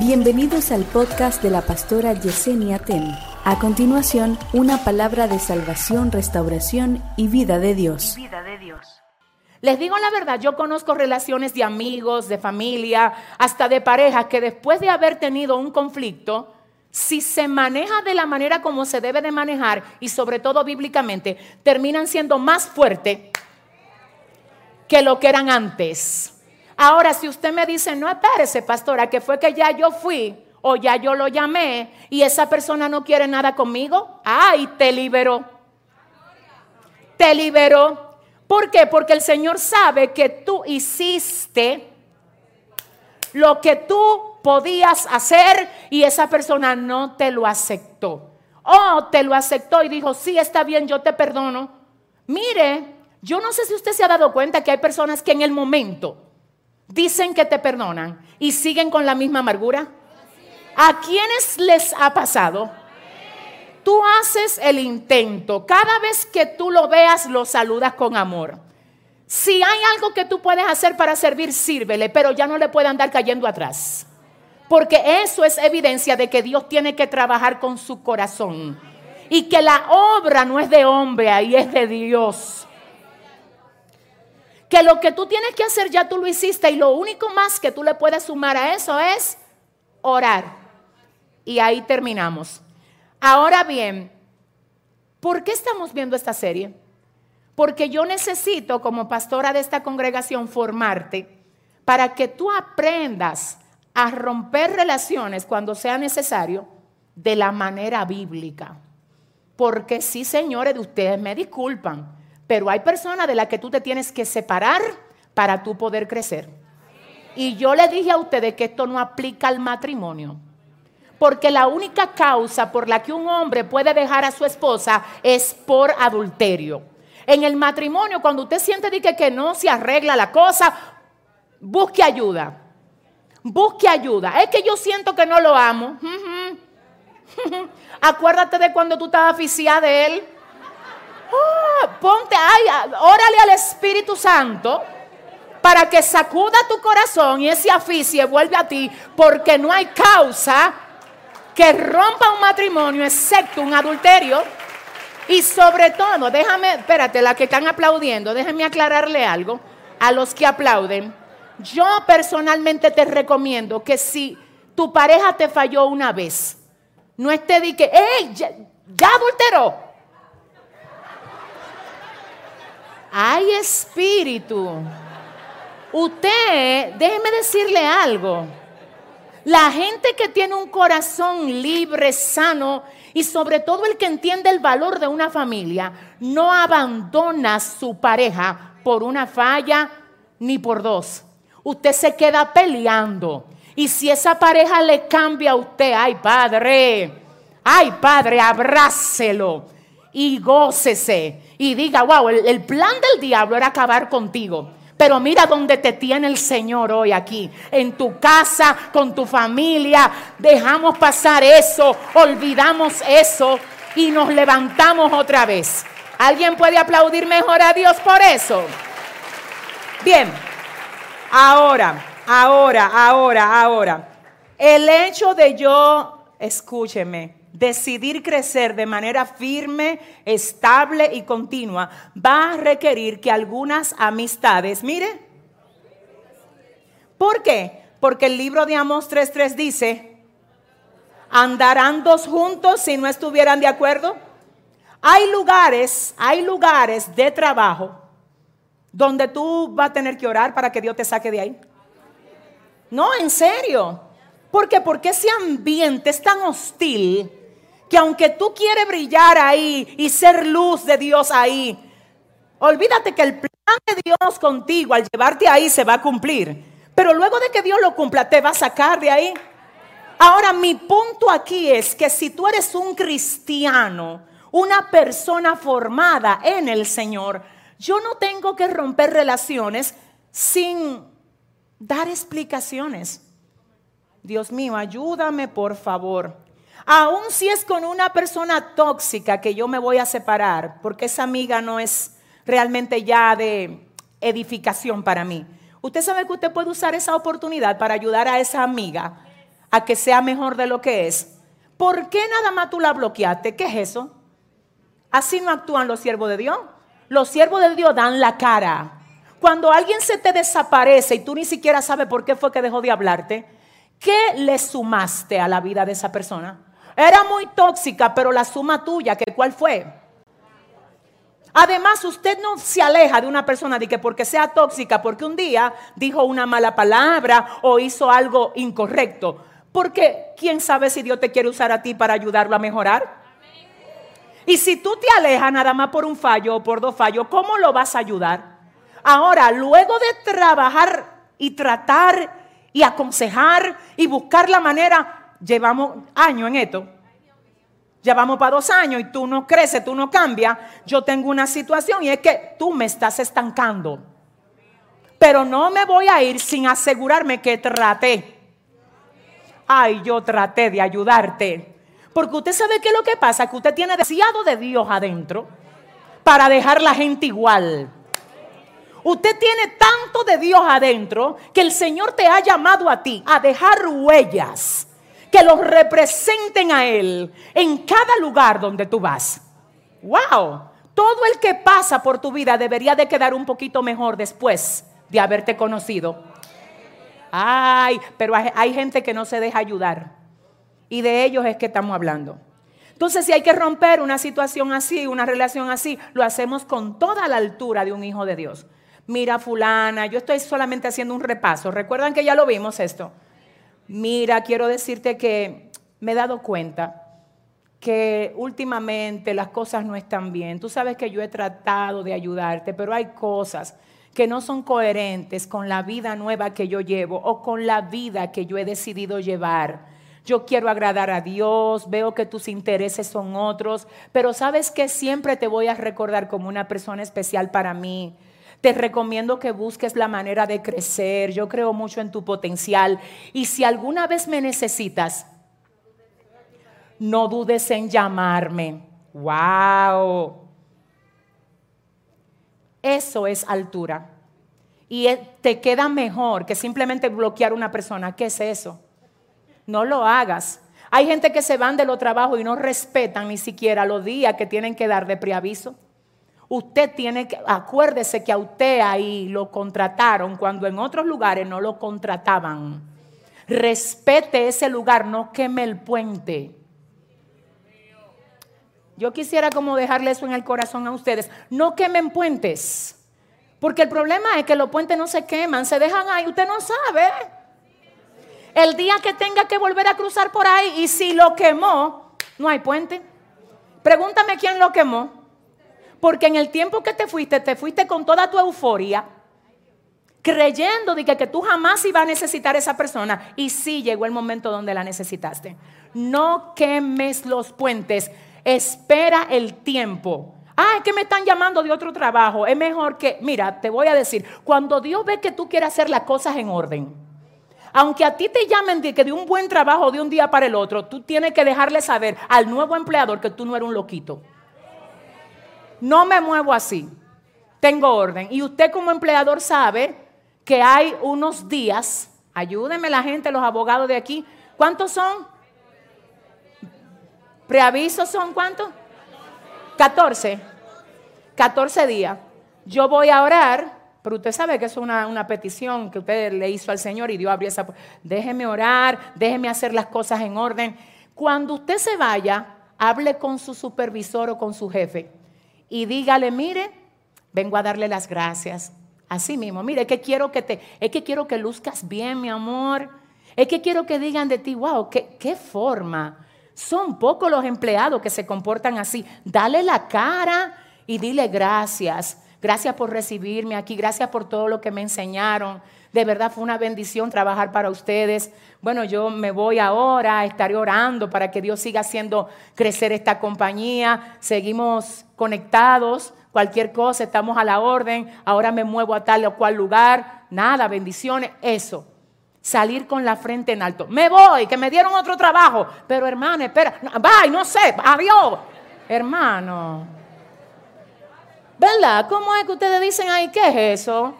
Bienvenidos al podcast de la pastora Yesenia Ten. A continuación, una palabra de salvación, restauración y vida de Dios. Vida de Dios. Les digo la verdad, yo conozco relaciones de amigos, de familia, hasta de pareja, que después de haber tenido un conflicto, si se maneja de la manera como se debe de manejar y sobre todo bíblicamente, terminan siendo más fuertes que lo que eran antes. Ahora, si usted me dice, no espérese, pastora, que fue que ya yo fui o ya yo lo llamé y esa persona no quiere nada conmigo, ay, te liberó. Te liberó. ¿Por qué? Porque el Señor sabe que tú hiciste lo que tú podías hacer y esa persona no te lo aceptó. O te lo aceptó y dijo, sí, está bien, yo te perdono. Mire, yo no sé si usted se ha dado cuenta que hay personas que en el momento dicen que te perdonan y siguen con la misma amargura? ¿A quiénes les ha pasado? Tú haces el intento. Cada vez que tú lo veas, lo saludas con amor. Si hay algo que tú puedes hacer para servir, sírvele, pero ya no le puede andar cayendo atrás. Porque eso es evidencia de que Dios tiene que trabajar con su corazón. Y que la obra no es de hombre, ahí es de Dios que lo que tú tienes que hacer ya tú lo hiciste y lo único más que tú le puedes sumar a eso es orar. Y ahí terminamos. Ahora bien, ¿por qué estamos viendo esta serie? Porque yo necesito como pastora de esta congregación formarte para que tú aprendas a romper relaciones cuando sea necesario de la manera bíblica. Porque sí, señores, de ustedes me disculpan pero hay personas de las que tú te tienes que separar para tú poder crecer. Y yo le dije a ustedes que esto no aplica al matrimonio. Porque la única causa por la que un hombre puede dejar a su esposa es por adulterio. En el matrimonio, cuando usted siente que, que no se arregla la cosa, busque ayuda. Busque ayuda. Es que yo siento que no lo amo. Acuérdate de cuando tú estabas aficiada de él Oh, ponte, ay, órale al Espíritu Santo para que sacuda tu corazón y ese aficie vuelve a ti, porque no hay causa que rompa un matrimonio excepto un adulterio. Y sobre todo, déjame, espérate, la que están aplaudiendo, déjenme aclararle algo a los que aplauden. Yo personalmente te recomiendo que si tu pareja te falló una vez, no esté de que, ¡ey! Ya, ya adulteró. Hay espíritu. Usted, déjeme decirle algo. La gente que tiene un corazón libre, sano y sobre todo el que entiende el valor de una familia, no abandona a su pareja por una falla ni por dos. Usted se queda peleando. Y si esa pareja le cambia a usted, ay padre, ay padre, abrácelo y gócese y diga, wow, el, plan del diablo era acabar contigo. Pero mira dónde te tiene el Señor hoy aquí, en tu casa, con tu familia. Dejamos pasar eso, olvidamos eso y nos levantamos otra vez. ¿Alguien puede aplaudir mejor a Dios por eso? Bien, ahora, ahora, ahora, ahora. El hecho de yo, escúcheme, decidir crecer de manera firme, estable y continua, va a requerir que algunas amistades, mire, ¿por qué? Porque el libro de Amos 3.3 dice, ¿andarán dos juntos si no estuvieran de acuerdo? Hay lugares, hay lugares de trabajo donde tú vas a tener que orar para que Dios te saque de ahí. No, en serio. ¿Por qué? Porque ese ambiente es tan hostil que aunque tú quieres brillar ahí y ser luz de Dios ahí, olvídate que el plan de Dios contigo al llevarte ahí se va a cumplir. Pero luego de que Dios lo cumpla, te va a sacar de ahí. Ahora, mi punto aquí es que si tú eres un cristiano, una persona formada en el Señor, yo no tengo que romper relaciones sin dar explicaciones. Dios mío, ayúdame por favor. Aún si es con una persona tóxica que yo me voy a separar, porque esa amiga no es realmente ya de edificación para mí. Usted sabe que usted puede usar esa oportunidad para ayudar a esa amiga a que sea mejor de lo que es, ¿por qué nada más tú la bloqueaste? ¿Qué es eso? Así no actúan los siervos de Dios. Los siervos de Dios dan la cara. Cuando alguien se te desaparece y tú ni siquiera sabes por qué fue que dejó de hablarte, ¿qué le sumaste a la vida de esa persona? Era muy tóxica, pero la suma tuya, ¿que ¿cuál fue? Además, usted no se aleja de una persona de que porque sea tóxica, porque un día dijo una mala palabra o hizo algo incorrecto. Porque quién sabe si Dios te quiere usar a ti para ayudarlo a mejorar. Y si tú te alejas nada más por un fallo o por dos fallos, ¿cómo lo vas a ayudar? Ahora, luego de trabajar y tratar y aconsejar y buscar la manera, llevamos años en esto. Ya vamos para dos años y tú no creces, tú no cambias. Yo tengo una situación y es que tú me estás estancando. Pero no me voy a ir sin asegurarme que traté. Ay, yo traté de ayudarte. Porque usted sabe qué es lo que pasa, que usted tiene demasiado de Dios adentro para dejar la gente igual. Usted tiene tanto de Dios adentro que el Señor te ha llamado a ti a dejar huellas que los representen a Él en cada lugar donde tú vas. ¡Wow! Todo el que pasa por tu vida debería de quedar un poquito mejor después de haberte conocido. Ay, pero hay, gente que no se deja ayudar. Y de ellos es que estamos hablando. Entonces, si hay que romper una situación así, una relación así, lo hacemos con toda la altura de un hijo de Dios. Mira, fulana, yo estoy solamente haciendo un repaso. ¿Recuerdan que ya lo vimos esto? Mira, quiero decirte que me he dado cuenta que últimamente las cosas no están bien. Tú sabes que yo he tratado de ayudarte, pero hay cosas que no son coherentes con la vida nueva que yo llevo o con la vida que yo he decidido llevar. Yo quiero agradar a Dios, veo que tus intereses son otros, pero sabes que siempre te voy a recordar como una persona especial para mí. Te recomiendo que busques la manera de crecer. Yo creo mucho en tu potencial. Y si alguna vez me necesitas, no dudes en llamarme. ¡Wow! Eso es altura. Y te queda mejor que simplemente bloquear a una persona. ¿Qué es eso? No lo hagas. Hay gente que se van de los trabajos y no respetan ni siquiera los días que tienen que dar de preaviso. Usted tiene que, acuérdese que a usted ahí lo contrataron cuando en otros lugares no lo contrataban. Respete ese lugar, no queme el puente. Yo quisiera como dejarle eso en el corazón a ustedes. No quemen puentes. Porque el problema es que los puentes no se queman, se dejan ahí, usted no sabe. El día que tenga que volver a cruzar por ahí y si lo quemó, no hay puente. Pregúntame quién lo quemó. Porque en el tiempo que te fuiste, te fuiste con toda tu euforia, creyendo de que, que tú jamás ibas a necesitar a esa persona. Y sí llegó el momento donde la necesitaste. No quemes los puentes. Espera el tiempo. Ah, es que me están llamando de otro trabajo. Es mejor que, mira, te voy a decir, cuando Dios ve que tú quieres hacer las cosas en orden, aunque a ti te llamen de que de un buen trabajo de un día para el otro, tú tienes que dejarle saber al nuevo empleador que tú no eres un loquito. No me muevo así. Tengo orden. Y usted como empleador sabe que hay unos días, ayúdenme la gente, los abogados de aquí, ¿cuántos son? ¿Preavisos son cuántos? 14. 14 días. Yo voy a orar, pero usted sabe que es una, una petición que usted le hizo al Señor y Dios abrió esa Déjeme orar, déjeme hacer las cosas en orden. Cuando usted se vaya, hable con su supervisor o con su jefe y dígale, mire, vengo a darle las gracias. Así mismo, mire, es que quiero que te, es que quiero que luzcas bien, mi amor. Es que quiero que digan de ti, wow, qué, qué forma. Son pocos los empleados que se comportan así. Dale la cara y dile gracias. Gracias por recibirme aquí, gracias por todo lo que me enseñaron. De verdad fue una bendición trabajar para ustedes. Bueno, yo me voy ahora, estaré orando para que Dios siga haciendo crecer esta compañía. Seguimos conectados, cualquier cosa, estamos a la orden. Ahora me muevo a tal o cual lugar. Nada, bendiciones, eso. Salir con la frente en alto. Me voy, que me dieron otro trabajo. Pero hermano, espera, bye, no sé, adiós. Hermano. ¿Verdad? ¿Cómo es que ustedes dicen ahí, qué es eso?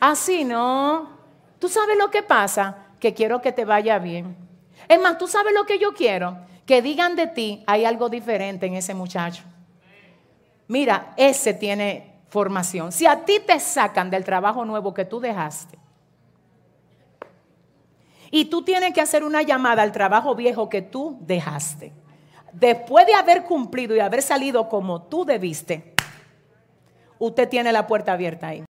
Así no. ¿Tú sabes lo que pasa? Que quiero que te vaya bien. Es más, tú sabes lo que yo quiero, que digan de ti, hay algo diferente en ese muchacho. Mira, ese tiene formación. Si a ti te sacan del trabajo nuevo que tú dejaste y tú tienes que hacer una llamada al trabajo viejo que tú dejaste, después de haber cumplido y haber salido como tú debiste, usted tiene la puerta abierta ahí.